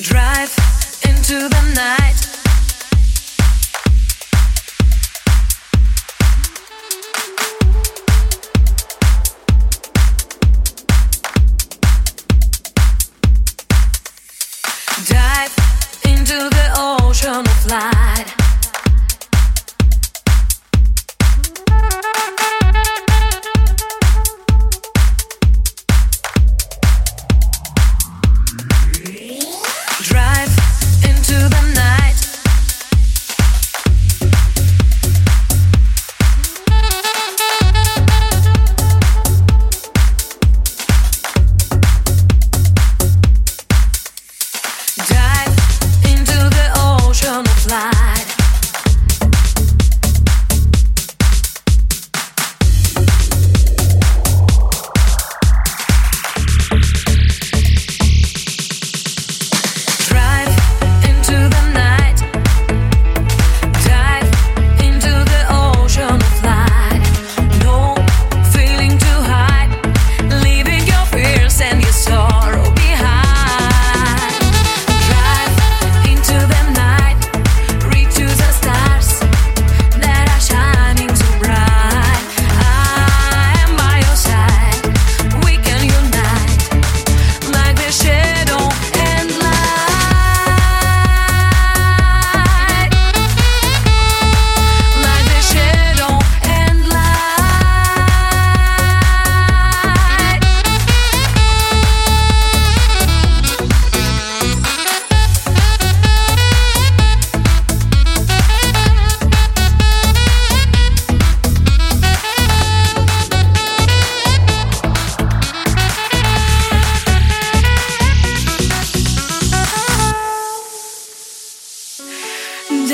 Drive into the night. Dive into the ocean of light.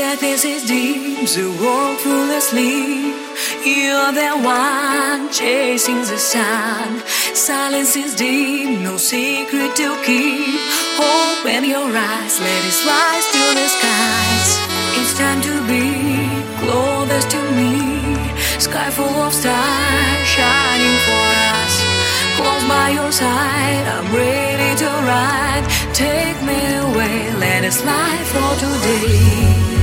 Darkness is deep, the world full of sleep. You're the one chasing the sun. Silence is deep, no secret to keep. Open your eyes, let it slide to the skies. It's time to be closest to me. Sky full of stars shining for us. Close by your side, I'm ready to ride. Take me away, let us slide for today.